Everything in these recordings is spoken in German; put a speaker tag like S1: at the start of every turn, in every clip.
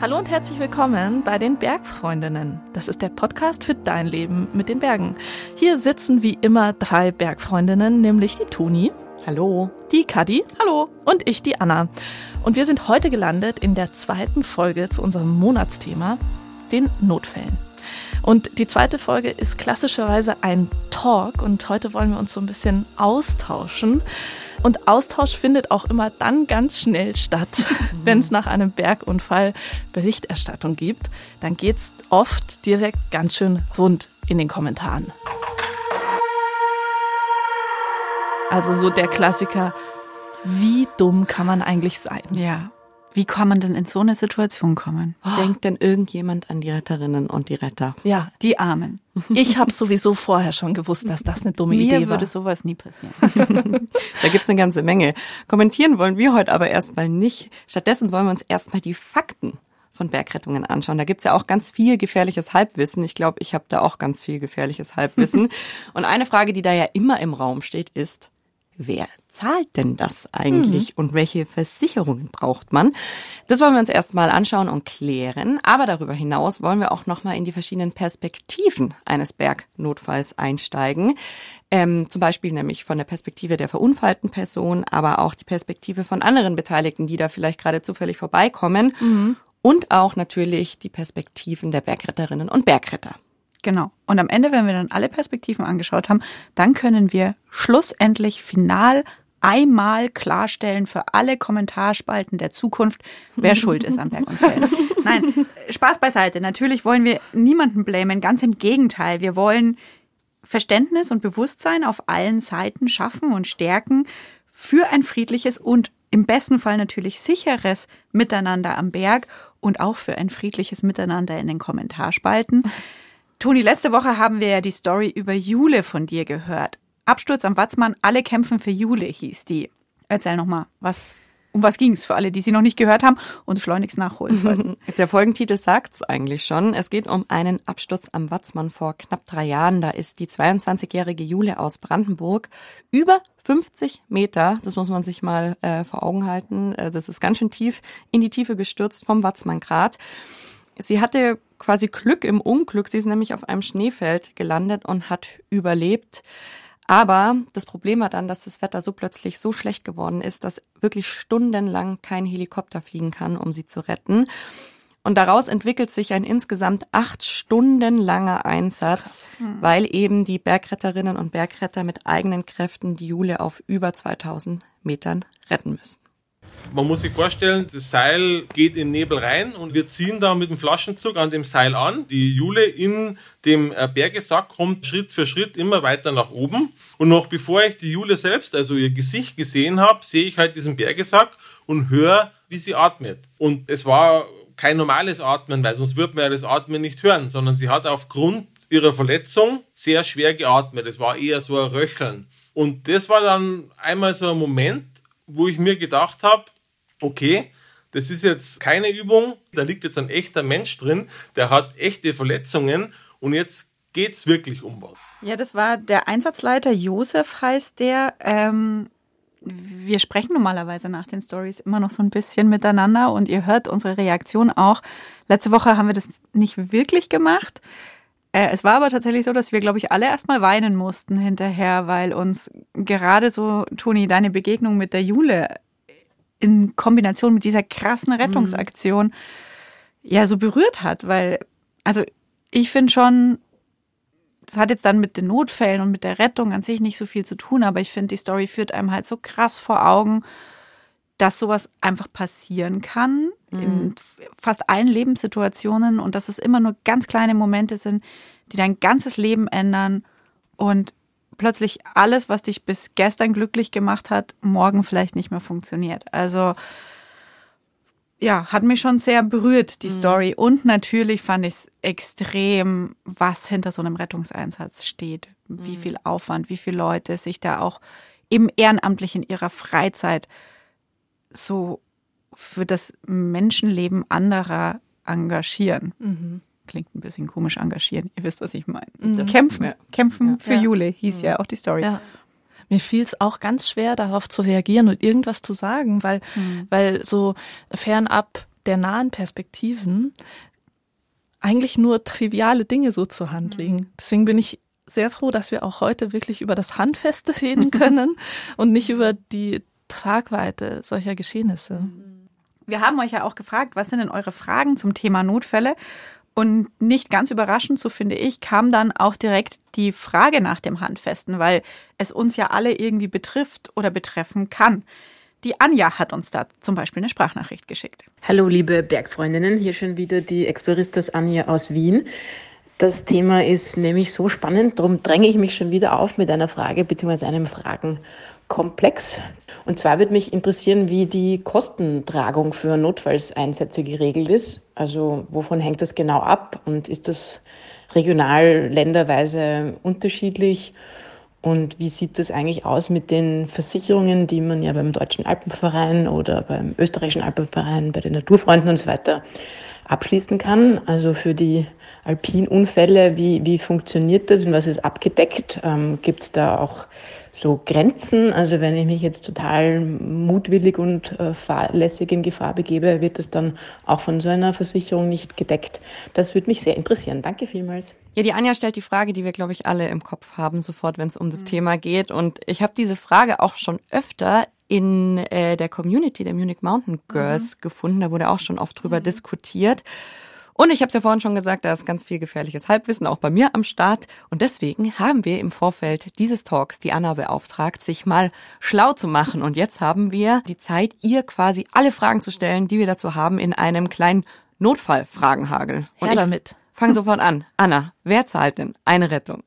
S1: Hallo und herzlich willkommen bei den Bergfreundinnen. Das ist der Podcast für dein Leben mit den Bergen. Hier sitzen wie immer drei Bergfreundinnen, nämlich die Toni.
S2: Hallo.
S1: Die Kadi. Hallo. Und ich, die Anna. Und wir sind heute gelandet in der zweiten Folge zu unserem Monatsthema, den Notfällen. Und die zweite Folge ist klassischerweise ein Talk und heute wollen wir uns so ein bisschen austauschen. Und Austausch findet auch immer dann ganz schnell statt, mhm. wenn es nach einem Bergunfall Berichterstattung gibt. Dann geht es oft direkt ganz schön rund in den Kommentaren. Also so der Klassiker, wie dumm kann man eigentlich sein?
S2: Ja. Wie kann man denn in so eine Situation kommen?
S1: Oh. Denkt denn irgendjemand an die Retterinnen und die Retter?
S2: Ja, die Armen.
S1: Ich habe sowieso vorher schon gewusst, dass das eine dumme
S2: Mir
S1: Idee war.
S2: Mir würde sowas nie passieren.
S1: da gibt's eine ganze Menge. Kommentieren wollen wir heute aber erstmal nicht. Stattdessen wollen wir uns erstmal die Fakten von Bergrettungen anschauen. Da gibt's ja auch ganz viel gefährliches Halbwissen. Ich glaube, ich habe da auch ganz viel gefährliches Halbwissen. und eine Frage, die da ja immer im Raum steht, ist, wer zahlt denn das eigentlich mhm. und welche Versicherungen braucht man? Das wollen wir uns erstmal anschauen und klären. Aber darüber hinaus wollen wir auch nochmal in die verschiedenen Perspektiven eines Bergnotfalls einsteigen. Ähm, zum Beispiel nämlich von der Perspektive der verunfallten Person, aber auch die Perspektive von anderen Beteiligten, die da vielleicht gerade zufällig vorbeikommen. Mhm. Und auch natürlich die Perspektiven der Bergretterinnen und Bergretter.
S2: Genau. Und am Ende, wenn wir dann alle Perspektiven angeschaut haben, dann können wir schlussendlich final einmal klarstellen für alle Kommentarspalten der Zukunft, wer schuld ist am Bergunfall. Nein, Spaß beiseite. Natürlich wollen wir niemanden blamen. Ganz im Gegenteil. Wir wollen Verständnis und Bewusstsein auf allen Seiten schaffen und stärken für ein friedliches und im besten Fall natürlich sicheres Miteinander am Berg und auch für ein friedliches Miteinander in den Kommentarspalten. Toni, letzte Woche haben wir ja die Story über Jule von dir gehört. Absturz am Watzmann, alle kämpfen für Jule hieß die. Erzähl nochmal, was, um was ging es für alle, die sie noch nicht gehört haben und schleunigst nachholen sollten?
S1: Der Folgentitel sagt's eigentlich schon. Es geht um einen Absturz am Watzmann vor knapp drei Jahren. Da ist die 22-jährige Jule aus Brandenburg über 50 Meter, das muss man sich mal äh, vor Augen halten, äh, das ist ganz schön tief, in die Tiefe gestürzt vom Watzmanngrat. Sie hatte quasi Glück im Unglück. Sie ist nämlich auf einem Schneefeld gelandet und hat überlebt. Aber das Problem war dann, dass das Wetter so plötzlich so schlecht geworden ist, dass wirklich stundenlang kein Helikopter fliegen kann, um sie zu retten. Und daraus entwickelt sich ein insgesamt acht Stunden langer Einsatz, hm. weil eben die Bergretterinnen und Bergretter mit eigenen Kräften die Jule auf über 2000 Metern retten müssen.
S3: Man muss sich vorstellen, das Seil geht in den Nebel rein und wir ziehen da mit dem Flaschenzug an dem Seil an. Die Jule in dem äh, Bergesack kommt Schritt für Schritt immer weiter nach oben. Und noch bevor ich die Jule selbst, also ihr Gesicht gesehen habe, sehe ich halt diesen Bergesack und höre, wie sie atmet. Und es war kein normales Atmen, weil sonst würde man ja das Atmen nicht hören, sondern sie hat aufgrund ihrer Verletzung sehr schwer geatmet. Es war eher so ein Röcheln. Und das war dann einmal so ein Moment, wo ich mir gedacht habe, okay, das ist jetzt keine Übung, da liegt jetzt ein echter Mensch drin, der hat echte Verletzungen und jetzt geht es wirklich um was.
S2: Ja, das war der Einsatzleiter Josef heißt der. Ähm, wir sprechen normalerweise nach den Stories immer noch so ein bisschen miteinander und ihr hört unsere Reaktion auch. Letzte Woche haben wir das nicht wirklich gemacht. Äh, es war aber tatsächlich so, dass wir, glaube ich, alle erstmal weinen mussten hinterher, weil uns gerade so, Toni, deine Begegnung mit der Jule in Kombination mit dieser krassen Rettungsaktion mhm. ja so berührt hat, weil, also ich finde schon, das hat jetzt dann mit den Notfällen und mit der Rettung an sich nicht so viel zu tun, aber ich finde, die Story führt einem halt so krass vor Augen, dass sowas einfach passieren kann mhm. in fast allen Lebenssituationen und dass es immer nur ganz kleine Momente sind, die dein ganzes Leben ändern und plötzlich alles, was dich bis gestern glücklich gemacht hat, morgen vielleicht nicht mehr funktioniert. Also ja, hat mich schon sehr berührt, die mhm. Story. Und natürlich fand ich es extrem, was hinter so einem Rettungseinsatz steht. Wie mhm. viel Aufwand, wie viele Leute sich da auch eben ehrenamtlich in ihrer Freizeit so für das Menschenleben anderer engagieren. Mhm klingt ein bisschen komisch engagieren. Ihr wisst, was ich meine. Mhm. Kämpfen, ja. kämpfen ja. für ja. Jule hieß mhm. ja auch die Story.
S1: Mir fiel es auch ganz schwer, darauf zu reagieren und irgendwas zu sagen, weil, mhm. weil so fernab
S4: der nahen Perspektiven eigentlich nur triviale Dinge so zur Hand legen. Mhm. Deswegen bin ich sehr froh, dass wir auch heute wirklich über das Handfeste reden können und nicht über die Tragweite solcher Geschehnisse.
S2: Wir haben euch ja auch gefragt, was sind denn eure Fragen zum Thema Notfälle? Und nicht ganz überraschend, so finde ich, kam dann auch direkt die Frage nach dem Handfesten, weil es uns ja alle irgendwie betrifft oder betreffen kann. Die Anja hat uns da zum Beispiel eine Sprachnachricht geschickt.
S5: Hallo, liebe Bergfreundinnen, hier schon wieder die Exploristas Anja aus Wien. Das Thema ist nämlich so spannend, darum dränge ich mich schon wieder auf mit einer Frage bzw. einem Fragenkomplex. Und zwar würde mich interessieren, wie die Kostentragung für Notfallseinsätze geregelt ist. Also wovon hängt das genau ab und ist das regional, länderweise unterschiedlich? Und wie sieht das eigentlich aus mit den Versicherungen, die man ja beim Deutschen Alpenverein oder beim Österreichischen Alpenverein, bei den Naturfreunden und so weiter abschließen kann? Also für die Alpinunfälle, wie, wie funktioniert das und was ist abgedeckt? Ähm, Gibt es da auch so Grenzen? Also wenn ich mich jetzt total mutwillig und äh, fahrlässig in Gefahr begebe, wird das dann auch von so einer Versicherung nicht gedeckt? Das würde mich sehr interessieren. Danke vielmals.
S1: Ja, die Anja stellt die Frage, die wir, glaube ich, alle im Kopf haben, sofort, wenn es um das mhm. Thema geht. Und ich habe diese Frage auch schon öfter in äh, der Community der Munich Mountain Girls mhm. gefunden. Da wurde auch schon oft drüber mhm. diskutiert. Und ich habe es ja vorhin schon gesagt, da ist ganz viel gefährliches Halbwissen auch bei mir am Start. Und deswegen haben wir im Vorfeld dieses Talks die Anna beauftragt, sich mal schlau zu machen. Und jetzt haben wir die Zeit, ihr quasi alle Fragen zu stellen, die wir dazu haben, in einem kleinen Notfallfragenhagel.
S4: Und Her damit.
S1: Fang sofort an. Anna, wer zahlt denn eine Rettung?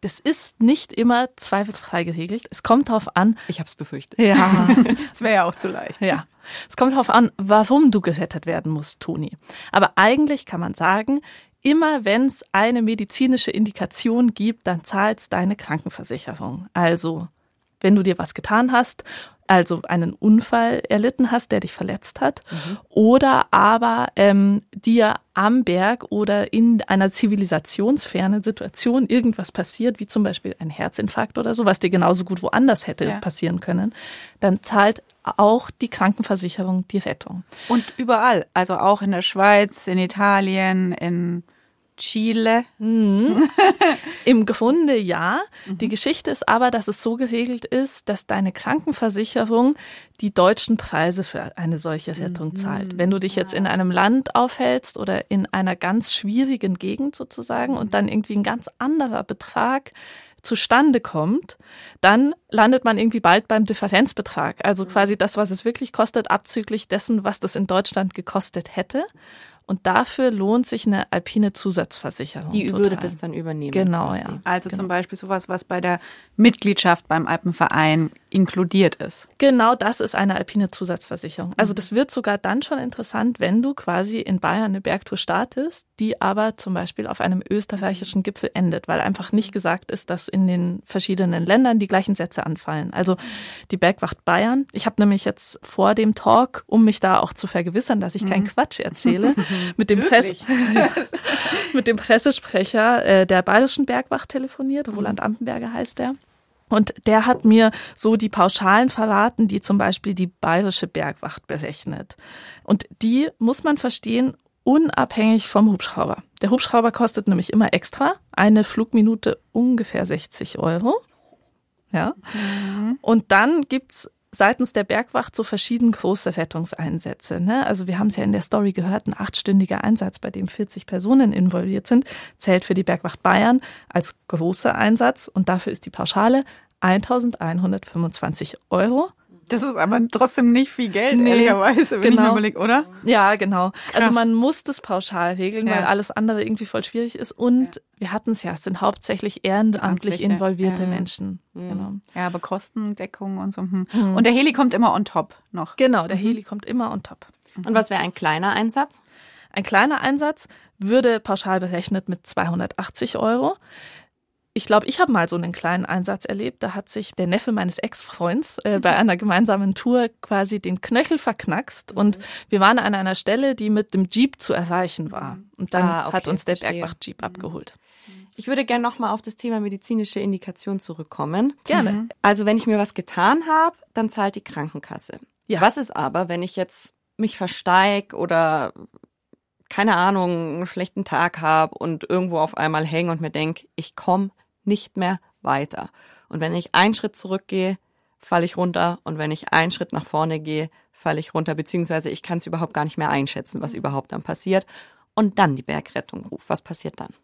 S4: Das ist nicht immer zweifelsfrei geregelt. Es kommt darauf an.
S1: Ich habe es befürchtet.
S4: Ja,
S2: es wäre ja auch zu leicht.
S4: Ja, es kommt darauf an, warum du gerettet werden musst, Toni. Aber eigentlich kann man sagen, immer wenn es eine medizinische Indikation gibt, dann zahlt deine Krankenversicherung. Also, wenn du dir was getan hast also einen Unfall erlitten hast, der dich verletzt hat, mhm. oder aber ähm, dir am Berg oder in einer zivilisationsfernen Situation irgendwas passiert, wie zum Beispiel ein Herzinfarkt oder so, was dir genauso gut woanders hätte ja. passieren können, dann zahlt auch die Krankenversicherung die Rettung.
S2: Und überall, also auch in der Schweiz, in Italien, in Chile.
S4: Mhm. Im Grunde ja. Mhm. Die Geschichte ist aber, dass es so geregelt ist, dass deine Krankenversicherung die deutschen Preise für eine solche Rettung mhm. zahlt. Wenn du dich jetzt in einem Land aufhältst oder in einer ganz schwierigen Gegend sozusagen und dann irgendwie ein ganz anderer Betrag zustande kommt, dann landet man irgendwie bald beim Differenzbetrag. Also mhm. quasi das, was es wirklich kostet, abzüglich dessen, was das in Deutschland gekostet hätte. Und dafür lohnt sich eine alpine Zusatzversicherung.
S1: Die total. würde das dann übernehmen.
S4: Genau, quasi. ja.
S2: Also
S4: genau.
S2: zum Beispiel sowas, was bei der Mitgliedschaft beim Alpenverein inkludiert ist.
S4: Genau, das ist eine alpine Zusatzversicherung. Also mhm. das wird sogar dann schon interessant, wenn du quasi in Bayern eine Bergtour startest, die aber zum Beispiel auf einem österreichischen Gipfel endet, weil einfach nicht gesagt ist, dass in den verschiedenen Ländern die gleichen Sätze anfallen. Also die Bergwacht Bayern. Ich habe nämlich jetzt vor dem Talk, um mich da auch zu vergewissern, dass ich keinen mhm. Quatsch erzähle, mit dem, Presse mit dem Pressesprecher äh, der Bayerischen Bergwacht telefoniert. Mhm. Roland Ampenberger heißt der. Und der hat mir so die Pauschalen verraten, die zum Beispiel die Bayerische Bergwacht berechnet. Und die muss man verstehen, unabhängig vom Hubschrauber. Der Hubschrauber kostet nämlich immer extra. Eine Flugminute ungefähr 60 Euro. Ja. Mhm. Und dann gibt's seitens der Bergwacht so verschieden große Rettungseinsätze. Ne? Also wir haben es ja in der Story gehört, ein achtstündiger Einsatz, bei dem 40 Personen involviert sind, zählt für die Bergwacht Bayern als großer Einsatz und dafür ist die Pauschale 1125 Euro.
S2: Das ist aber trotzdem nicht viel Geld, nee, ehrlicherweise, wenn genau. ich mir genau. überlege, oder?
S4: Ja, genau. Krass. Also man muss das pauschal regeln, ja. weil alles andere irgendwie voll schwierig ist. Und ja. wir hatten es ja, es sind hauptsächlich ehrenamtlich involvierte ja. Menschen.
S2: Genau. Ja, aber Kostendeckung und so. Hm. Mhm. Und der Heli kommt immer on top noch.
S4: Genau, der mhm. Heli kommt immer on top.
S1: Und was wäre ein kleiner Einsatz?
S4: Ein kleiner Einsatz würde pauschal berechnet mit 280 Euro. Ich glaube, ich habe mal so einen kleinen Einsatz erlebt. Da hat sich der Neffe meines Ex-Freunds äh, bei einer gemeinsamen Tour quasi den Knöchel verknackst. Und wir waren an einer Stelle, die mit dem Jeep zu erreichen war. Und dann ah, okay, hat uns der Bergwacht-Jeep abgeholt.
S1: Ich würde gerne nochmal auf das Thema medizinische Indikation zurückkommen.
S4: Gerne. Mhm.
S1: Also wenn ich mir was getan habe, dann zahlt die Krankenkasse. Ja. Was ist aber, wenn ich jetzt mich versteig oder keine Ahnung, einen schlechten Tag habe und irgendwo auf einmal hänge und mir denk, ich komme nicht mehr weiter. Und wenn ich einen Schritt zurückgehe, falle ich runter und wenn ich einen Schritt nach vorne gehe, falle ich runter, beziehungsweise ich kann es überhaupt gar nicht mehr einschätzen, was überhaupt dann passiert. Und dann die Bergrettung ruft. Was passiert dann?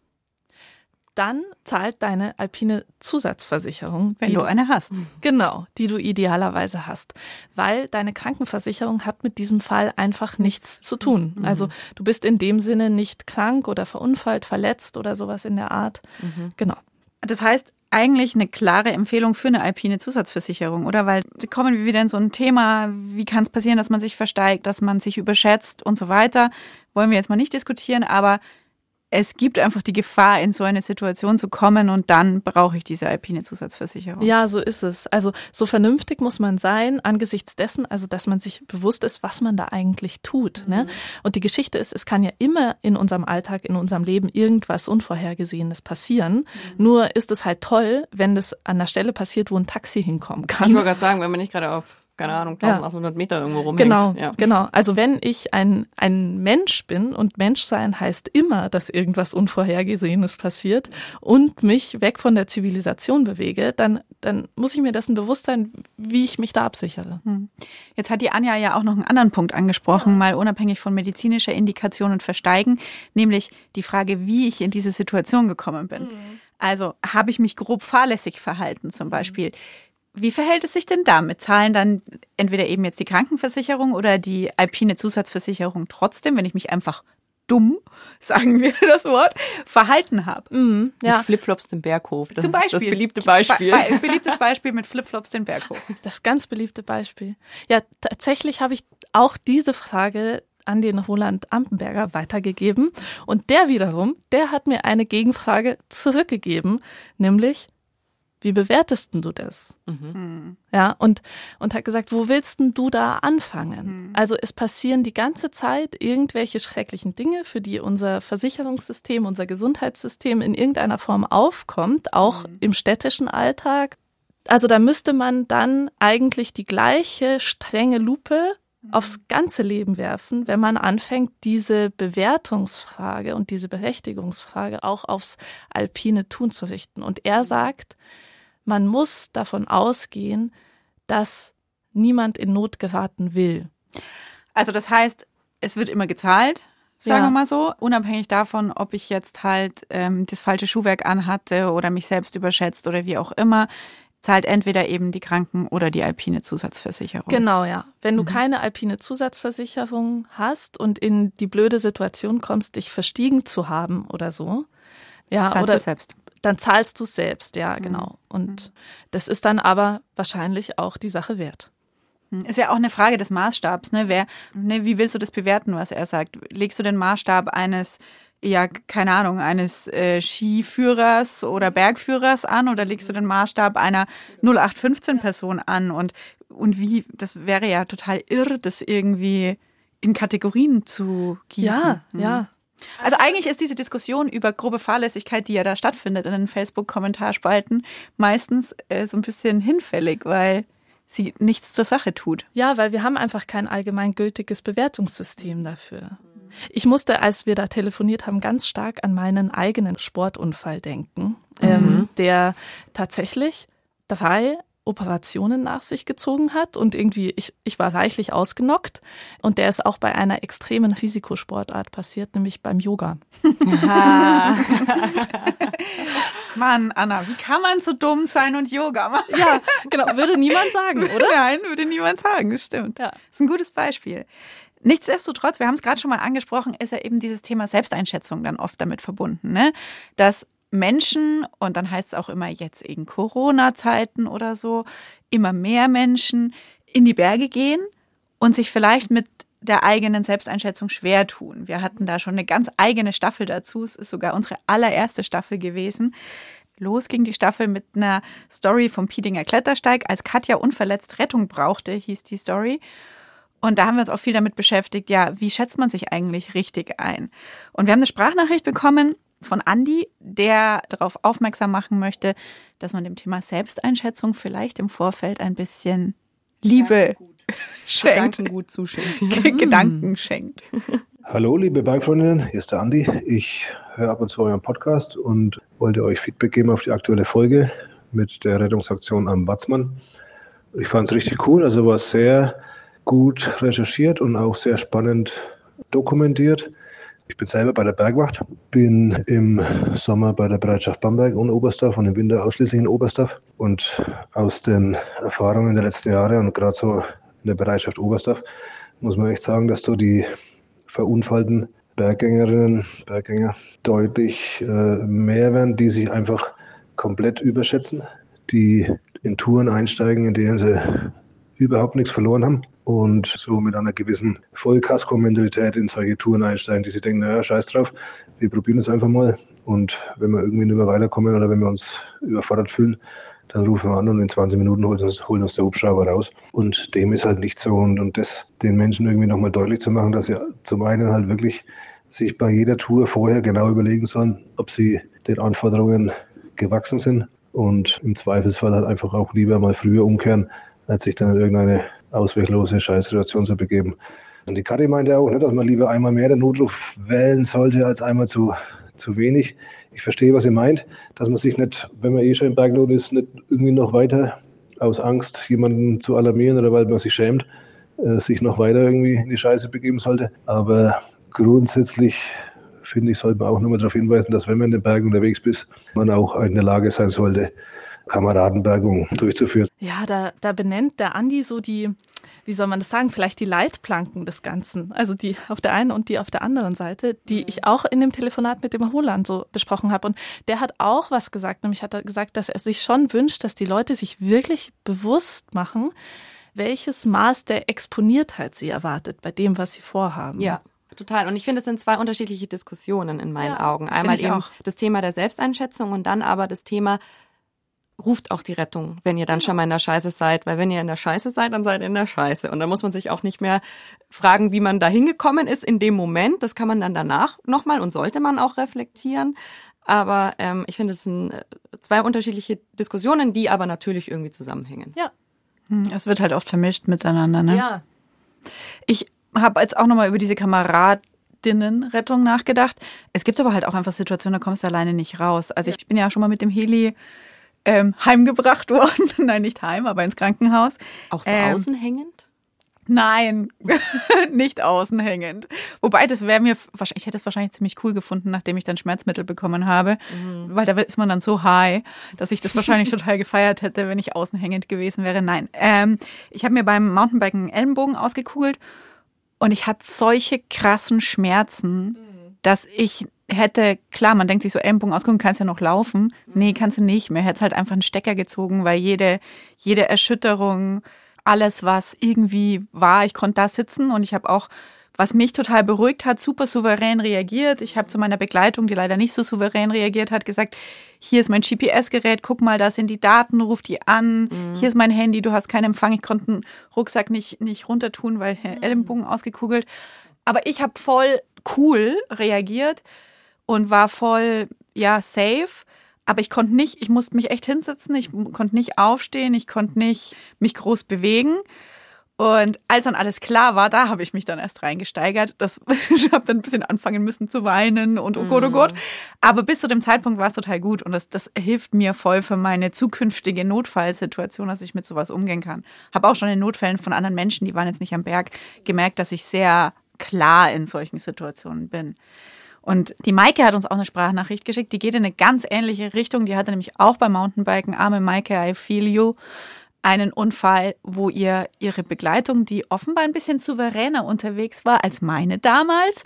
S4: Dann zahlt deine alpine Zusatzversicherung.
S2: Wenn du eine hast.
S4: Genau, die du idealerweise hast. Weil deine Krankenversicherung hat mit diesem Fall einfach nichts zu tun. Mhm. Also du bist in dem Sinne nicht krank oder verunfallt, verletzt oder sowas in der Art. Mhm. Genau.
S2: Das heißt, eigentlich eine klare Empfehlung für eine alpine Zusatzversicherung, oder? Weil kommen wir wieder in so ein Thema, wie kann es passieren, dass man sich versteigt, dass man sich überschätzt und so weiter. Wollen wir jetzt mal nicht diskutieren, aber es gibt einfach die Gefahr, in so eine Situation zu kommen und dann brauche ich diese alpine Zusatzversicherung.
S4: Ja, so ist es. Also so vernünftig muss man sein angesichts dessen, also dass man sich bewusst ist, was man da eigentlich tut. Ne? Mhm. Ne? Und die Geschichte ist, es kann ja immer in unserem Alltag, in unserem Leben irgendwas Unvorhergesehenes passieren. Mhm. Nur ist es halt toll, wenn das an der Stelle passiert, wo ein Taxi hinkommen kann.
S1: Ich wollte gerade sagen, wenn man nicht gerade auf keine Ahnung, 1800 ja. Meter irgendwo rumhängt.
S4: Genau, ja. genau. Also wenn ich ein, ein Mensch bin und Menschsein heißt immer, dass irgendwas Unvorhergesehenes passiert und mich weg von der Zivilisation bewege, dann, dann muss ich mir dessen bewusst sein, wie ich mich da absichere. Hm.
S2: Jetzt hat die Anja ja auch noch einen anderen Punkt angesprochen, mal unabhängig von medizinischer Indikation und Versteigen, nämlich die Frage, wie ich in diese Situation gekommen bin. Mhm. Also habe ich mich grob fahrlässig verhalten zum Beispiel? Wie verhält es sich denn damit? Zahlen dann entweder eben jetzt die Krankenversicherung oder die alpine Zusatzversicherung trotzdem, wenn ich mich einfach dumm, sagen wir das Wort, verhalten habe.
S1: Mhm, ja. Mit Flipflops den Berghof.
S2: Das, Zum Beispiel.
S1: Das beliebte Beispiel.
S2: Be beliebtes Beispiel mit Flipflops den Berghof.
S4: Das ganz beliebte Beispiel. Ja, tatsächlich habe ich auch diese Frage an den Roland Ampenberger weitergegeben. Und der wiederum, der hat mir eine Gegenfrage zurückgegeben, nämlich, wie bewertest du das? Mhm. Ja, und, und hat gesagt, wo willst denn du da anfangen? Mhm. Also es passieren die ganze Zeit irgendwelche schrecklichen Dinge, für die unser Versicherungssystem, unser Gesundheitssystem in irgendeiner Form aufkommt, auch mhm. im städtischen Alltag. Also da müsste man dann eigentlich die gleiche strenge Lupe mhm. aufs ganze Leben werfen, wenn man anfängt, diese Bewertungsfrage und diese Berechtigungsfrage auch aufs alpine Tun zu richten. Und er sagt, man muss davon ausgehen, dass niemand in Not geraten will.
S2: Also das heißt, es wird immer gezahlt, sagen ja. wir mal so, unabhängig davon, ob ich jetzt halt ähm, das falsche Schuhwerk anhatte oder mich selbst überschätzt oder wie auch immer, zahlt entweder eben die Kranken- oder die alpine Zusatzversicherung.
S4: Genau, ja. Wenn du mhm. keine alpine Zusatzversicherung hast und in die blöde Situation kommst, dich verstiegen zu haben oder so, ja,
S2: Zahlst
S4: oder
S2: selbst
S4: dann zahlst du es selbst, ja, mhm. genau. Und mhm. das ist dann aber wahrscheinlich auch die Sache wert.
S2: Mhm. Ist ja auch eine Frage des Maßstabs, ne? Wer, ne, wie willst du das bewerten, was er sagt? Legst du den Maßstab eines, ja, keine Ahnung, eines äh, Skiführers oder Bergführers an oder legst du den Maßstab einer 0815-Person an? Und, und wie, das wäre ja total irr, das irgendwie in Kategorien zu gießen.
S4: Ja, mhm. ja.
S2: Also eigentlich ist diese Diskussion über grobe Fahrlässigkeit, die ja da stattfindet in den Facebook-Kommentarspalten, meistens äh, so ein bisschen hinfällig, weil sie nichts zur Sache tut.
S4: Ja, weil wir haben einfach kein allgemeingültiges Bewertungssystem dafür. Ich musste, als wir da telefoniert haben, ganz stark an meinen eigenen Sportunfall denken, mhm. ähm, der tatsächlich drei Operationen nach sich gezogen hat und irgendwie, ich, ich war reichlich ausgenockt und der ist auch bei einer extremen Risikosportart passiert, nämlich beim Yoga.
S2: Mann, Anna, wie kann man so dumm sein und Yoga machen?
S4: Ja, genau, würde niemand sagen, oder?
S2: Nein, würde niemand sagen, das stimmt. Ja. Das ist ein gutes Beispiel. Nichtsdestotrotz, wir haben es gerade schon mal angesprochen, ist ja eben dieses Thema Selbsteinschätzung dann oft damit verbunden, ne? dass Menschen, und dann heißt es auch immer jetzt in Corona-Zeiten oder so, immer mehr Menschen in die Berge gehen und sich vielleicht mit der eigenen Selbsteinschätzung schwer tun. Wir hatten da schon eine ganz eigene Staffel dazu. Es ist sogar unsere allererste Staffel gewesen. Los ging die Staffel mit einer Story vom Piedinger Klettersteig. Als Katja unverletzt Rettung brauchte, hieß die Story. Und da haben wir uns auch viel damit beschäftigt, ja, wie schätzt man sich eigentlich richtig ein? Und wir haben eine Sprachnachricht bekommen von Andy, der darauf aufmerksam machen möchte, dass man dem Thema Selbsteinschätzung vielleicht im Vorfeld ein bisschen Liebe schenkt.
S1: Gedankengut zuschenkt.
S2: Gedanken schenkt.
S6: Hallo, liebe Bikefreundinnen, hier ist der Andi. Ich höre ab und zu euren Podcast und wollte euch Feedback geben auf die aktuelle Folge mit der Rettungsaktion am Watzmann. Ich fand es richtig cool, also war sehr gut recherchiert und auch sehr spannend dokumentiert. Ich bin selber bei der Bergwacht, bin im Sommer bei der Bereitschaft Bamberg und Oberstdorf und im Winter ausschließlich in Oberstdorf. Und aus den Erfahrungen der letzten Jahre und gerade so in der Bereitschaft Oberstdorf muss man echt sagen, dass so die verunfallten Berggängerinnen, Berggänger deutlich äh, mehr werden, die sich einfach komplett überschätzen, die in Touren einsteigen, in denen sie überhaupt nichts verloren haben und so mit einer gewissen Vollkasko-Mentalität in solche Touren einsteigen, die sie denken, naja, scheiß drauf, wir probieren es einfach mal und wenn wir irgendwie nicht mehr weiterkommen oder wenn wir uns überfordert fühlen, dann rufen wir an und in 20 Minuten holen uns, holen uns der Hubschrauber raus. Und dem ist halt nicht so. Und, und das den Menschen irgendwie nochmal deutlich zu machen, dass sie zum einen halt wirklich sich bei jeder Tour vorher genau überlegen sollen, ob sie den Anforderungen gewachsen sind und im Zweifelsfall halt einfach auch lieber mal früher umkehren, als sich dann in irgendeine ausweglose Scheißsituation zu begeben. Und die Kathi meinte auch, ne, dass man lieber einmal mehr den Notruf wählen sollte, als einmal zu, zu wenig. Ich verstehe, was ihr meint, dass man sich nicht, wenn man eh schon im Bergnot ist, nicht irgendwie noch weiter aus Angst, jemanden zu alarmieren oder weil man sich schämt, äh, sich noch weiter irgendwie in die Scheiße begeben sollte. Aber grundsätzlich finde ich, sollte man auch nochmal darauf hinweisen, dass wenn man in den Bergen unterwegs ist, man auch in der Lage sein sollte, Kameradenbergung durchzuführen.
S4: Ja, da, da benennt der Andi so die, wie soll man das sagen, vielleicht die Leitplanken des Ganzen. Also die auf der einen und die auf der anderen Seite, die ich auch in dem Telefonat mit dem Holland so besprochen habe. Und der hat auch was gesagt, nämlich hat er gesagt, dass er sich schon wünscht, dass die Leute sich wirklich bewusst machen, welches Maß der Exponiertheit sie erwartet bei dem, was sie vorhaben.
S1: Ja. Total. Und ich finde, es sind zwei unterschiedliche Diskussionen in meinen
S4: Ja,
S1: Augen. Einmal eben
S2: auch.
S1: das Thema der Selbsteinschätzung und dann aber das Thema, ruft auch die Rettung, wenn ihr dann schon mal in der Scheiße seid. Weil wenn ihr in der Scheiße seid, dann seid ihr in der Scheiße. Und dann muss man sich auch nicht mehr fragen, wie man da hingekommen ist in dem Moment. Das kann man dann danach nochmal und sollte man auch reflektieren. Aber ähm, ich finde, es sind äh, zwei unterschiedliche Diskussionen, die aber natürlich irgendwie zusammenhängen.
S4: Ja.
S2: Hm, Es wird halt oft vermischt miteinander. Ne?
S4: Ja.
S2: Ich habe jetzt auch nochmal über diese Kameradinnenrettung nachgedacht. Es gibt aber halt auch einfach Situationen, da kommst du alleine nicht raus. Also ich bin ja schon mal mit dem Heli ähm, heimgebracht worden. Nein, nicht heim, aber ins Krankenhaus.
S1: Auch so
S2: Ähm,
S1: außen hängend?
S2: Nein, nicht außenhängend. Wobei, das wäre mir, ich hätte es wahrscheinlich ziemlich cool gefunden, nachdem ich dann Schmerzmittel bekommen habe. Weil da ist man dann so high, dass ich das wahrscheinlich total gefeiert hätte, wenn ich außenhängend gewesen wäre. Nein. Ähm, ich habe mir beim Mountainbiken einen Ellenbogen ausgekugelt und ich hatte solche krassen Schmerzen, dass ich hätte, klar, man denkt sich so, Ellenbogen ausgucken, kannst ja noch laufen. Nee, kannst du nicht mehr. Hätte halt einfach einen Stecker gezogen, weil jede, jede Erschütterung, alles, was irgendwie war, ich konnte da sitzen und ich habe auch, was mich total beruhigt hat, super souverän reagiert. Ich habe zu meiner Begleitung, die leider nicht so souverän reagiert hat, gesagt, hier ist mein GPS-Gerät, guck mal, da sind die Daten, ruf die an, hier ist mein Handy, du hast keinen Empfang, ich konnte den Rucksack nicht, nicht runter tun, weil der Ellenbogen ausgekugelt. Aber ich habe voll cool reagiert und war voll, ja, safe. Aber ich konnte nicht, ich musste mich echt hinsetzen, ich konnte nicht aufstehen, ich konnte nicht mich groß bewegen. Und als dann alles klar war, da habe ich mich dann erst reingesteigert. Das, ich habe dann ein bisschen anfangen müssen zu weinen und oh Gott, oh Gott. Aber bis zu dem Zeitpunkt war es total gut und das, das hilft mir voll für meine zukünftige Notfallsituation, dass ich mit sowas umgehen kann. Habe auch schon in Notfällen von anderen Menschen, die waren jetzt nicht am Berg, gemerkt, dass ich sehr klar in solchen Situationen bin. Und die Maike hat uns auch eine Sprachnachricht geschickt, die geht in eine ganz ähnliche Richtung. Die hatte nämlich auch beim Mountainbiken, arme Maike, I feel you, einen Unfall, wo ihr ihre Begleitung, die offenbar ein bisschen souveräner unterwegs war als meine damals,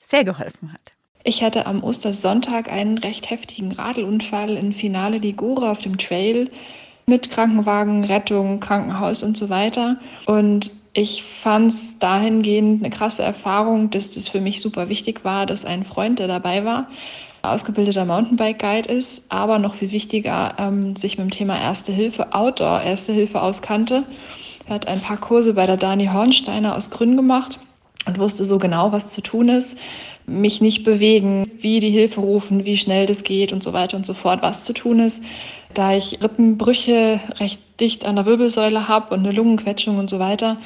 S2: sehr geholfen hat.
S7: Ich hatte am Ostersonntag einen recht heftigen Radlunfall in Finale Ligure auf dem Trail mit Krankenwagen, Rettung, Krankenhaus und so weiter. Und ich fand es dahingehend eine krasse Erfahrung, dass das für mich super wichtig war, dass ein Freund, der dabei war, ausgebildeter Mountainbike-Guide ist, aber noch viel wichtiger, ähm, sich mit dem Thema Erste Hilfe, Outdoor Erste Hilfe auskannte. Er hat ein paar Kurse bei der Dani Hornsteiner aus Grün gemacht und wusste so genau, was zu tun ist. Mich nicht bewegen, wie die Hilfe rufen, wie schnell das geht und so weiter und so fort, was zu tun ist. Da ich Rippenbrüche recht dicht an der Wirbelsäule habe und eine Lungenquetschung und so weiter,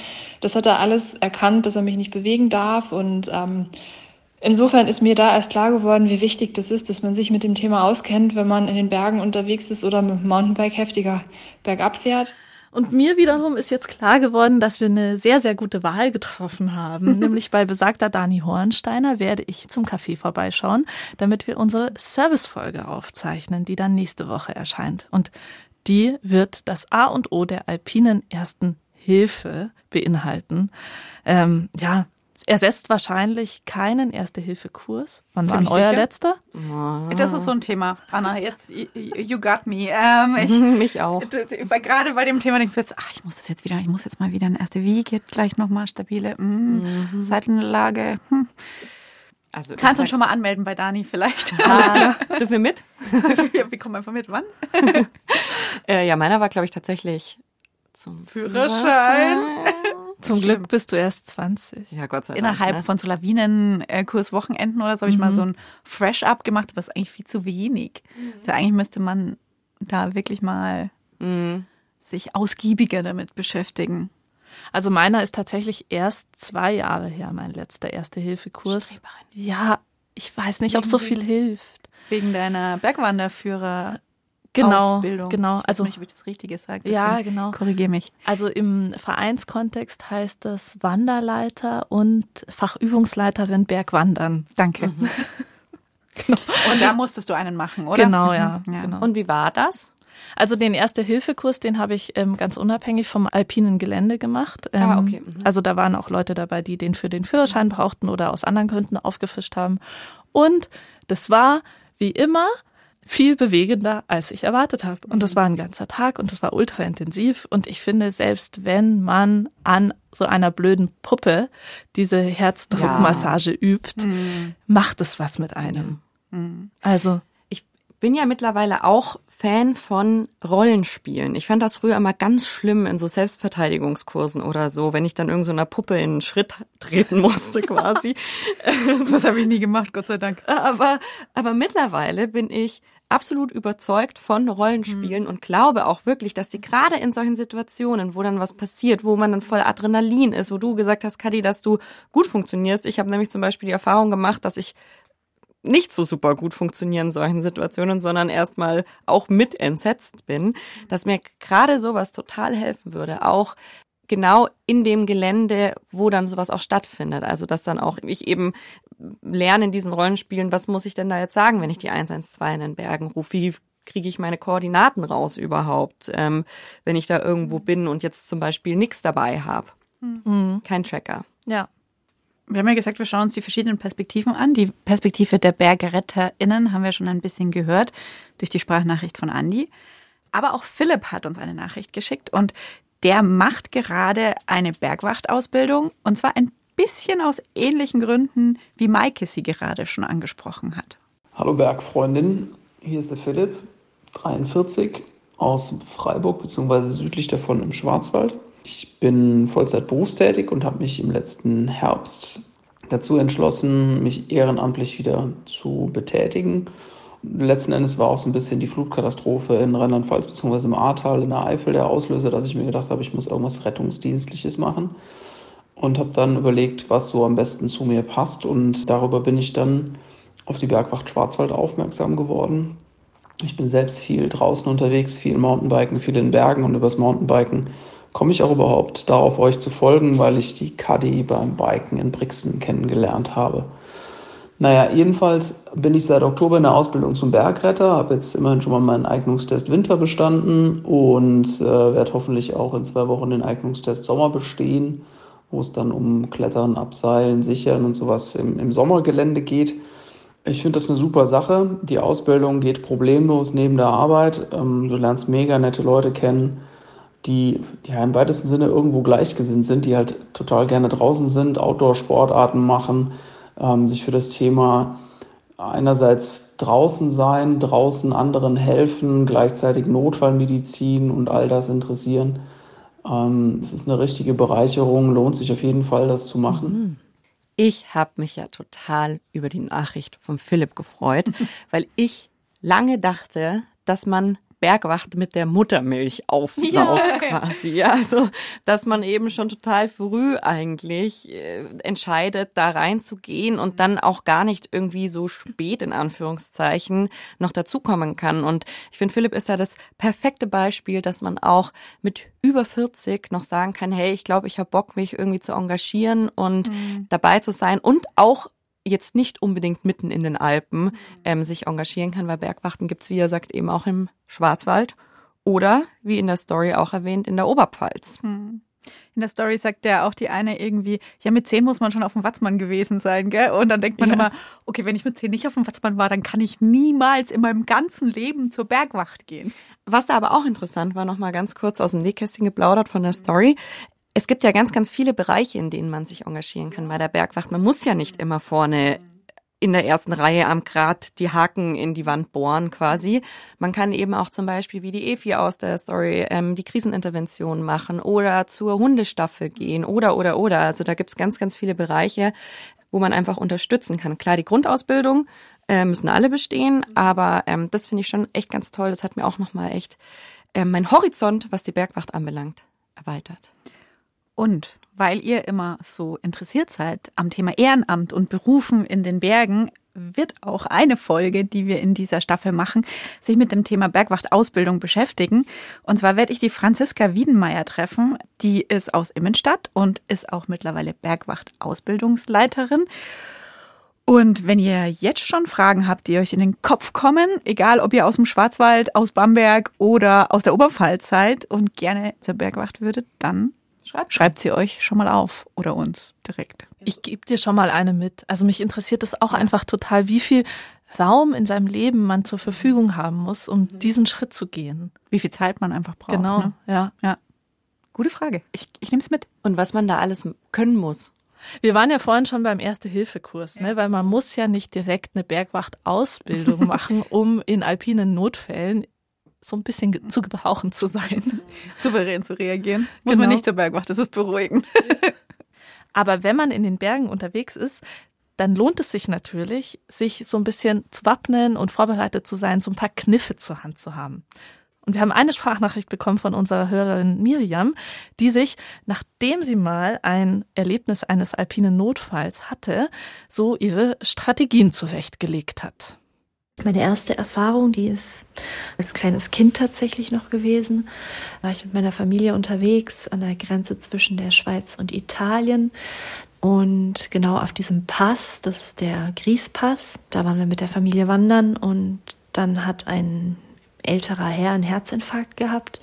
S7: das hat er alles erkannt, dass er mich nicht bewegen darf. Und ähm, insofern ist mir da erst klar geworden, wie wichtig das ist, dass man sich mit dem Thema auskennt, wenn man in den Bergen unterwegs ist oder mit dem Mountainbike heftiger bergab fährt.
S4: Und mir wiederum ist jetzt klar geworden, dass wir eine sehr, sehr gute Wahl getroffen haben. Nämlich bei besagter Dani Hornsteiner werde ich zum Café vorbeischauen, damit wir unsere Servicefolge aufzeichnen, die dann nächste Woche erscheint. Und die wird das A und O der alpinen ersten Hilfe beinhalten. Ähm, ja, ersetzt wahrscheinlich keinen Erste-Hilfe-Kurs. Wann war euer
S2: sicher?
S4: letzter?
S2: Das ist so ein Thema. Anna, jetzt, you got me. Ähm, ich,
S1: Mich auch.
S2: Gerade bei dem Thema denke ich ach, ich muss das jetzt wieder, ich muss jetzt mal wieder eine erste Wie geht gleich nochmal stabile mm, Seitenlage. Hm.
S1: Also, du
S2: Kannst uns
S1: sagst-
S2: schon mal anmelden bei Dani vielleicht.
S1: Ah, Dürfen wir mit?
S2: wir, kommen einfach mit. Wann?
S1: Äh, ja, meiner war, glaube ich, tatsächlich zum
S2: Führerschein.
S4: Zum Glück bist du erst 20.
S1: Ja, Gott sei Dank.
S2: Innerhalb
S1: ne?
S2: von so Lawinenkurswochenenden oder so habe ich mal so ein Fresh-Up gemacht, was eigentlich viel zu wenig. Also eigentlich müsste man da wirklich mal
S1: Mhm.
S2: sich ausgiebiger damit beschäftigen.
S4: Also meiner ist tatsächlich erst zwei Jahre her, mein letzter Erste-Hilfe-Kurs. Ja, ich weiß nicht, ob so viel hilft.
S2: Wegen deiner Bergwanderführer
S4: Genau,
S2: Ausbildung.
S4: genau.
S2: Ich weiß
S4: Also
S2: nicht, ob ich das Richtige sage.
S4: Ja, genau.
S2: Korrigiere mich.
S4: Also im Vereinskontext heißt das Wanderleiter und Fachübungsleiterin Bergwandern.
S2: Danke.
S4: Genau.
S2: Und da musstest du einen machen, oder?
S4: Genau,
S2: Mhm.
S4: ja, genau.
S1: Und wie war das?
S4: Also den Erste-Hilfe-Kurs, den habe ich ähm, ganz unabhängig vom alpinen Gelände gemacht. Ähm,
S1: Ah, okay, mhm.
S4: Also da waren auch Leute dabei, die den für den Führerschein brauchten oder aus anderen Gründen aufgefrischt haben. Und das war wie immer viel bewegender, als ich erwartet habe. Und das war ein ganzer Tag und das war ultra intensiv. Und ich finde, selbst wenn man an so einer blöden Puppe diese Herzdruckmassage übt, macht es was mit einem. Also
S1: Ich bin ja mittlerweile auch Fan von Rollenspielen. Ich fand das früher immer ganz schlimm in so Selbstverteidigungskursen oder so, wenn ich dann irgend so einer Puppe in einen Schritt treten musste quasi.
S2: Was habe ich nie gemacht, Gott sei Dank.
S1: aber, aber mittlerweile bin ich absolut überzeugt von Rollenspielen und glaube auch wirklich, dass die gerade in solchen Situationen, wo dann was passiert, wo man dann voll Adrenalin ist, wo du gesagt hast, Kadi, dass du gut funktionierst. Ich habe nämlich zum Beispiel die Erfahrung gemacht, dass ich nicht so super gut funktionieren in solchen Situationen, sondern erstmal auch mit entsetzt bin, dass mir gerade sowas total helfen würde, auch genau in dem Gelände, wo dann sowas auch stattfindet. Also dass dann auch ich eben lerne in diesen Rollenspielen, was muss ich denn da jetzt sagen, wenn ich die 112 in den Bergen rufe? Wie kriege ich meine Koordinaten raus überhaupt, ähm, wenn ich da irgendwo bin und jetzt zum Beispiel nichts dabei habe? Kein Tracker.
S4: ja.
S2: Wir haben ja gesagt, wir schauen uns die verschiedenen Perspektiven an. Die Perspektive der BergretterInnen haben wir schon ein bisschen gehört durch die Sprachnachricht von Andi. Aber auch Philipp hat uns eine Nachricht geschickt und der macht gerade eine Bergwachtausbildung und zwar ein bisschen aus ähnlichen Gründen, wie Maike sie gerade schon angesprochen hat.
S8: Hallo Bergfreundin, hier ist der Philipp, 43, aus Freiburg bzw. südlich davon im Schwarzwald. Ich bin Vollzeit berufstätig und habe mich im letzten Herbst dazu entschlossen, mich ehrenamtlich wieder zu betätigen. Letzten Endes war auch so ein bisschen die Flutkatastrophe in Rheinland-Pfalz bzw. im Ahrtal in der Eifel der Auslöser, dass ich mir gedacht habe, ich muss irgendwas Rettungsdienstliches machen und habe dann überlegt, was so am besten zu mir passt und darüber bin ich dann auf die Bergwacht Schwarzwald aufmerksam geworden. Ich bin selbst viel draußen unterwegs, viel Mountainbiken, viel in Bergen und übers Mountainbiken komme ich auch überhaupt darauf, euch zu folgen, weil ich die Kadi beim Biken in Brixen kennengelernt habe. Naja, jedenfalls bin ich seit Oktober in der Ausbildung zum Bergretter, habe jetzt immerhin schon mal meinen Eignungstest Winter bestanden und äh, werde hoffentlich auch in zwei Wochen den Eignungstest Sommer bestehen, wo es dann um Klettern, Abseilen, Sichern und sowas im, im Sommergelände geht. Ich finde das eine super Sache. Die Ausbildung geht problemlos neben der Arbeit. Ähm, du lernst mega nette Leute kennen, die ja im weitesten Sinne irgendwo gleichgesinnt sind, die halt total gerne draußen sind, Outdoor-Sportarten machen, ähm, sich für das Thema einerseits draußen sein, draußen anderen helfen, gleichzeitig Notfallmedizin und all das interessieren. Ähm, es ist eine richtige Bereicherung, lohnt sich auf jeden Fall, das zu machen.
S1: Ich habe mich ja total über die Nachricht von Philipp gefreut, weil ich lange dachte, dass man Bergwacht mit der Muttermilch aufsaugt ja. quasi. Ja, also, dass man eben schon total früh eigentlich äh, entscheidet, da reinzugehen und dann auch gar nicht irgendwie so spät in Anführungszeichen noch dazukommen kann. Und ich finde, Philipp ist da das perfekte Beispiel, dass man auch mit über 40 noch sagen kann, hey, ich glaube, ich habe Bock, mich irgendwie zu engagieren und mhm. dabei zu sein und auch jetzt nicht unbedingt mitten in den Alpen ähm, sich engagieren kann, weil Bergwachten gibt's wie er sagt, eben auch im Schwarzwald oder, wie in der Story auch erwähnt, in der Oberpfalz.
S2: Hm. In der Story sagt ja auch die eine irgendwie, ja, mit zehn muss man schon auf dem Watzmann gewesen sein, gell? Und dann denkt man ja. immer, okay, wenn ich mit zehn nicht auf dem Watzmann war, dann kann ich niemals in meinem ganzen Leben zur Bergwacht gehen.
S1: Was da aber auch interessant war, nochmal ganz kurz aus dem Nähkästchen geplaudert von der Story es gibt ja ganz, ganz viele Bereiche, in denen man sich engagieren kann bei der Bergwacht. Man muss ja nicht immer vorne in der ersten Reihe am Grat die Haken in die Wand bohren quasi. Man kann eben auch zum Beispiel wie die Efi aus der Story ähm, die Krisenintervention machen oder zur Hundestaffel gehen oder oder oder. Also da gibt's ganz, ganz viele Bereiche, wo man einfach unterstützen kann. Klar, die Grundausbildung äh, müssen alle bestehen, aber ähm, das finde ich schon echt ganz toll. Das hat mir auch nochmal echt äh, mein Horizont, was die Bergwacht anbelangt, erweitert.
S2: Und weil ihr immer so interessiert seid am Thema Ehrenamt und Berufen in den Bergen, wird auch eine Folge, die wir in dieser Staffel machen, sich mit dem Thema Bergwachtausbildung beschäftigen. Und zwar werde ich die Franziska Wiedenmeier treffen. Die ist aus Immenstadt und ist auch mittlerweile Bergwachtausbildungsleiterin. Und wenn ihr jetzt schon Fragen habt, die euch in den Kopf kommen, egal ob ihr aus dem Schwarzwald, aus Bamberg oder aus der Oberpfalz seid und gerne zur Bergwacht würdet, dann Schreibt, schreibt sie euch schon mal auf oder uns direkt.
S4: Ich gebe dir schon mal eine mit. Also mich interessiert das auch einfach total, wie viel Raum in seinem Leben man zur Verfügung haben muss, um mhm. diesen Schritt zu gehen.
S2: Wie viel Zeit man einfach braucht.
S4: Genau, ne?
S2: ja. ja. Gute Frage. Ich, ich nehme es mit.
S1: Und was man da alles können muss.
S4: Wir waren ja vorhin schon beim Erste-Hilfe-Kurs, ne? weil man muss ja nicht direkt eine Bergwacht-Ausbildung machen, um in alpinen Notfällen so ein bisschen zu gebrauchen zu sein.
S2: Souverän zu reagieren. Muss genau. man nicht zur Bergwacht, das ist beruhigend.
S4: Aber wenn man in den Bergen unterwegs ist, dann lohnt es sich natürlich, sich so ein bisschen zu wappnen und vorbereitet zu sein, so ein paar Kniffe zur Hand zu haben. Und wir haben eine Sprachnachricht bekommen von unserer Hörerin Miriam, die sich, nachdem sie mal ein Erlebnis eines alpinen Notfalls hatte, so ihre Strategien zurechtgelegt hat.
S9: Meine erste Erfahrung, die ist als kleines Kind tatsächlich noch gewesen, war ich mit meiner Familie unterwegs an der Grenze zwischen der Schweiz und Italien. Und genau auf diesem Pass, das ist der Griespass, da waren wir mit der Familie wandern und dann hat ein älterer Herr einen Herzinfarkt gehabt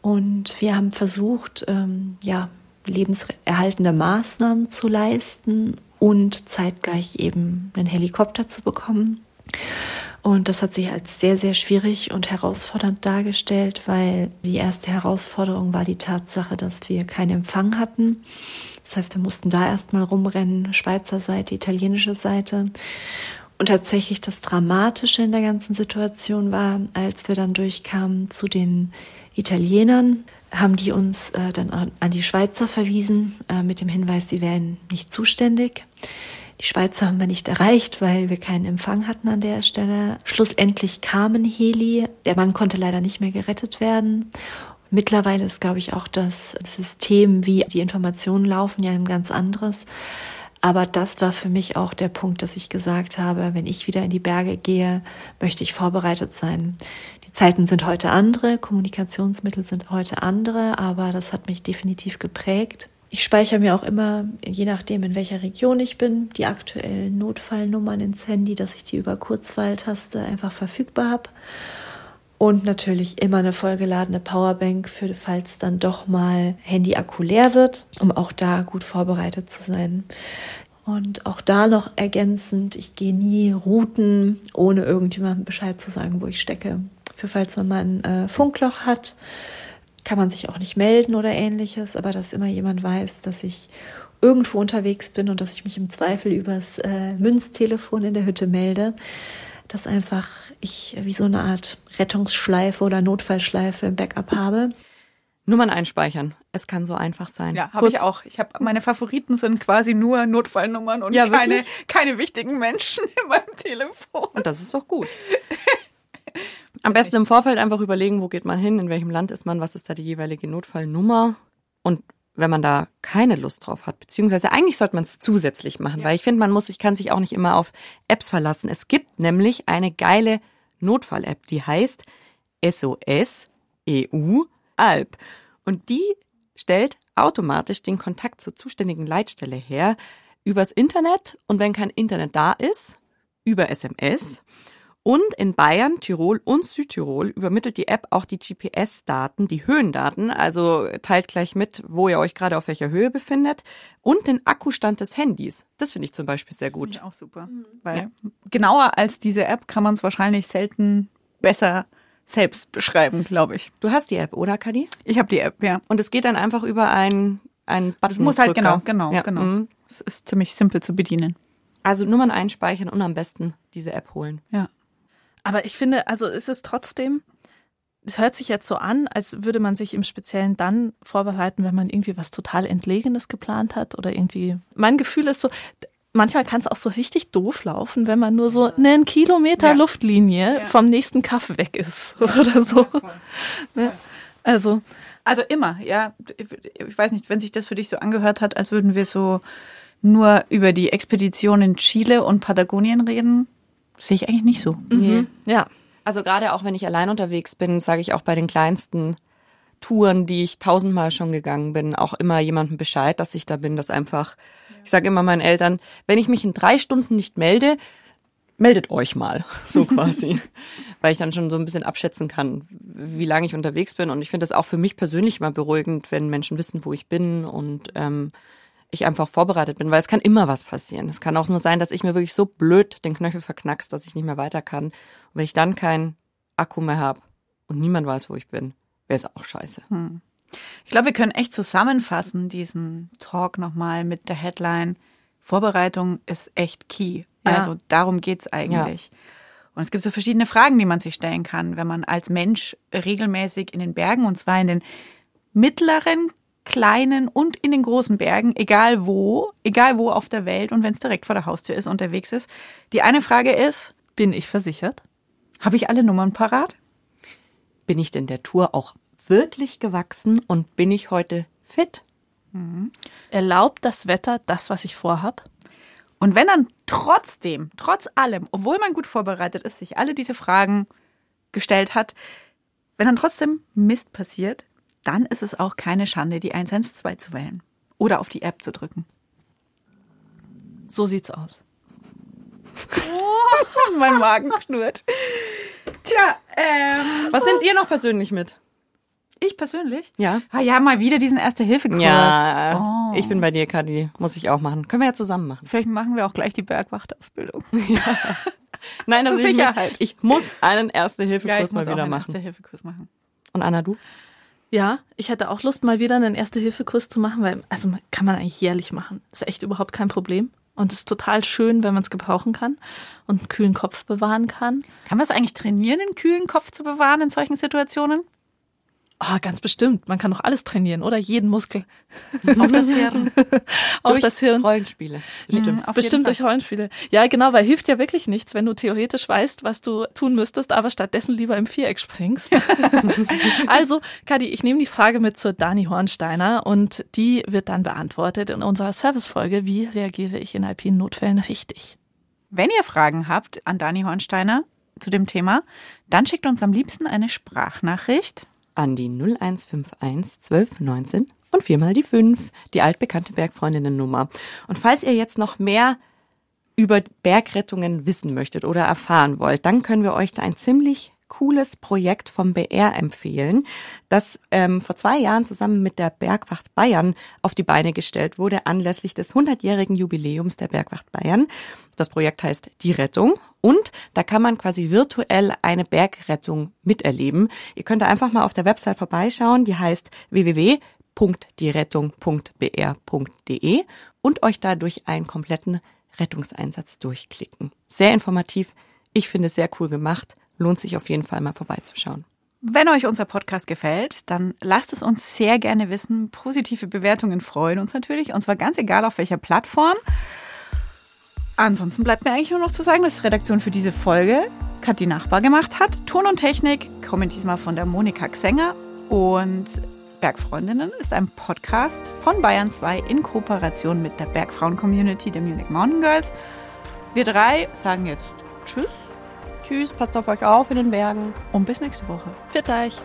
S9: und wir haben versucht, ähm, ja, lebenserhaltende Maßnahmen zu leisten und zeitgleich eben einen Helikopter zu bekommen. Und das hat sich als sehr, sehr schwierig und herausfordernd dargestellt, weil die erste Herausforderung war die Tatsache, dass wir keinen Empfang hatten. Das heißt, wir mussten da erstmal rumrennen, Schweizer Seite, italienische Seite. Und tatsächlich das Dramatische in der ganzen Situation war, als wir dann durchkamen zu den Italienern, haben die uns äh, dann an die Schweizer verwiesen äh, mit dem Hinweis, sie wären nicht zuständig. Die Schweizer haben wir nicht erreicht, weil wir keinen Empfang hatten an der Stelle. Schlussendlich kamen Heli. Der Mann konnte leider nicht mehr gerettet werden. Mittlerweile ist, glaube ich, auch das System, wie die Informationen laufen, ja ein ganz anderes. Aber das war für mich auch der Punkt, dass ich gesagt habe, wenn ich wieder in die Berge gehe, möchte ich vorbereitet sein. Die Zeiten sind heute andere, Kommunikationsmittel sind heute andere, aber das hat mich definitiv geprägt. Ich speichere mir auch immer, je nachdem, in welcher Region ich bin, die aktuellen Notfallnummern ins Handy, dass ich die über Kurzwahltaste einfach verfügbar habe. Und natürlich immer eine vollgeladene Powerbank, für falls dann doch mal Handy-Akku leer wird, um auch da gut vorbereitet zu sein. Und auch da noch ergänzend, ich gehe nie Routen, ohne irgendjemandem Bescheid zu sagen, wo ich stecke. Für falls man mal ein äh, Funkloch hat, kann man sich auch nicht melden oder ähnliches, aber dass immer jemand weiß, dass ich irgendwo unterwegs bin und dass ich mich im Zweifel übers äh, Münztelefon in der Hütte melde, dass einfach ich wie so eine Art Rettungsschleife oder Notfallschleife im Backup habe.
S1: Nummern einspeichern. Es kann so einfach sein.
S2: Ja, habe ich auch. Ich habe meine Favoriten sind quasi nur Notfallnummern und ja, keine, keine wichtigen Menschen in meinem Telefon.
S1: Und das ist doch gut. Am besten im Vorfeld einfach überlegen, wo geht man hin, in welchem Land ist man, was ist da die jeweilige Notfallnummer. Und wenn man da keine Lust drauf hat, beziehungsweise eigentlich sollte man es zusätzlich machen, ja. weil ich finde, man muss, ich kann sich auch nicht immer auf Apps verlassen. Es gibt nämlich eine geile Notfall-App, die heißt SOS EU Alp. Und die stellt automatisch den Kontakt zur zuständigen Leitstelle her übers Internet und wenn kein Internet da ist, über SMS. Und in Bayern, Tirol und Südtirol übermittelt die App auch die GPS-Daten, die Höhendaten, also teilt gleich mit, wo ihr euch gerade auf welcher Höhe befindet und den Akkustand des Handys. Das finde ich zum Beispiel sehr gut.
S2: Finde ich auch super. Mhm. Weil ja. genauer als diese App kann man es wahrscheinlich selten besser selbst beschreiben, glaube ich.
S1: Du hast die App, oder Kadi?
S2: Ich habe die App, ja.
S1: Und es geht dann einfach über ein ein Button.
S2: Muss halt genau, genau, ja. genau. Mhm. Es ist ziemlich simpel zu bedienen.
S1: Also Nummern einspeichern und am besten diese App holen.
S2: Ja.
S4: Aber ich finde, also ist es trotzdem, es hört sich jetzt so an, als würde man sich im Speziellen dann vorbereiten, wenn man irgendwie was total Entlegenes geplant hat oder irgendwie. Mein Gefühl ist so, manchmal kann es auch so richtig doof laufen, wenn man nur so einen Kilometer ja. Luftlinie ja. vom nächsten Kaff weg ist oder so. Ja, also.
S2: Also immer, ja. Ich weiß nicht, wenn sich das für dich so angehört hat, als würden wir so nur über die Expedition in Chile und Patagonien reden, Sehe ich eigentlich nicht so.
S1: Mhm. Ja. Also gerade auch wenn ich allein unterwegs bin, sage ich auch bei den kleinsten Touren, die ich tausendmal schon gegangen bin, auch immer jemandem Bescheid, dass ich da bin, dass einfach, ich sage immer meinen Eltern, wenn ich mich in drei Stunden nicht melde, meldet euch mal, so quasi, weil ich dann schon so ein bisschen abschätzen kann, wie lange ich unterwegs bin. Und ich finde das auch für mich persönlich immer beruhigend, wenn Menschen wissen, wo ich bin und ähm, ich einfach vorbereitet bin, weil es kann immer was passieren. Es kann auch nur sein, dass ich mir wirklich so blöd den Knöchel verknackst, dass ich nicht mehr weiter kann. Und wenn ich dann keinen Akku mehr habe und niemand weiß, wo ich bin, wäre es auch scheiße. Hm.
S2: Ich glaube, wir können echt zusammenfassen, diesen Talk nochmal mit der Headline. Vorbereitung ist echt key. Ja. Also darum geht's eigentlich. Ja. Und es gibt so verschiedene Fragen, die man sich stellen kann, wenn man als Mensch regelmäßig in den Bergen, und zwar in den mittleren kleinen und in den großen Bergen, egal wo, egal wo auf der Welt und wenn es direkt vor der Haustür ist, unterwegs ist. Die eine Frage ist,
S4: bin ich versichert?
S2: Habe ich alle Nummern parat?
S1: Bin ich denn der Tour auch wirklich gewachsen und bin ich heute fit?
S4: Mhm. Erlaubt das Wetter das, was ich vorhab?
S2: Und wenn dann trotzdem, trotz allem, obwohl man gut vorbereitet ist, sich alle diese Fragen gestellt hat, wenn dann trotzdem Mist passiert, dann ist es auch keine Schande, die 112 zu wählen oder auf die App zu drücken.
S4: So sieht's aus.
S2: Oh, mein Magen knurrt.
S1: Tja, ähm, was nehmt ihr noch persönlich mit?
S2: Ich persönlich?
S1: Ja.
S2: Ah ja, mal wieder diesen Erste-Hilfe-Kurs.
S1: Ja, oh. ich bin bei dir, Kadi. Muss ich auch machen. Können wir ja zusammen machen.
S2: Vielleicht machen wir auch gleich die Bergwachtausbildung. Ja.
S1: Nein, also Sicherheit. Ich, ich, muss einen Erste-Hilfe-Kurs ja, mal wieder machen.
S2: Erste-Hilfe-Kurs machen.
S1: Und Anna, du?
S4: Ja, ich hätte auch Lust, mal wieder einen Erste-Hilfe-Kurs zu machen, weil, also kann man eigentlich jährlich machen. Ist echt überhaupt kein Problem. Und es ist total schön, wenn man es gebrauchen kann und einen kühlen Kopf bewahren kann.
S2: Kann man es eigentlich trainieren, einen kühlen Kopf zu bewahren in solchen Situationen?
S4: Oh, ganz bestimmt. Man kann doch alles trainieren, oder? Jeden Muskel.
S2: Auch das Hirn.
S1: Auch durch das Hirn. Rollenspiele.
S4: Bestimmt. Mhm, bestimmt durch Rollenspiele. Ja, genau, weil hilft ja wirklich nichts, wenn du theoretisch weißt, was du tun müsstest, aber stattdessen lieber im Viereck springst. also, Kadi, ich nehme die Frage mit zur Dani Hornsteiner und die wird dann beantwortet in unserer Servicefolge. Wie reagiere ich in alpinen Notfällen richtig?
S2: Wenn ihr Fragen habt an Dani Hornsteiner zu dem Thema, dann schickt uns am liebsten eine Sprachnachricht
S1: an die 0151 1219 und viermal die 5, die altbekannte Bergfreundinnen-Nummer. Und falls ihr jetzt noch mehr über Bergrettungen wissen möchtet oder erfahren wollt, dann können wir euch da ein ziemlich cooles Projekt vom BR empfehlen, das ähm, vor zwei Jahren zusammen mit der Bergwacht Bayern auf die Beine gestellt wurde, anlässlich des 100-jährigen Jubiläums der Bergwacht Bayern. Das Projekt heißt Die Rettung und da kann man quasi virtuell eine Bergrettung miterleben. Ihr könnt da einfach mal auf der Website vorbeischauen, die heißt www.dierettung.br.de und euch da durch einen kompletten Rettungseinsatz durchklicken. Sehr informativ. Ich finde es sehr cool gemacht lohnt sich auf jeden Fall mal vorbeizuschauen.
S2: Wenn euch unser Podcast gefällt, dann lasst es uns sehr gerne wissen. Positive Bewertungen freuen uns natürlich. Und zwar ganz egal auf welcher Plattform. Ansonsten bleibt mir eigentlich nur noch zu sagen, dass die Redaktion für diese Folge hat die Nachbar gemacht hat. Ton und Technik kommen diesmal von der Monika Xenger und Bergfreundinnen ist ein Podcast von Bayern 2 in Kooperation mit der Bergfrauen-Community der Munich Mountain Girls. Wir drei sagen jetzt Tschüss
S1: Tschüss, passt auf euch auf in den Bergen
S2: und bis nächste Woche.
S4: Für euch.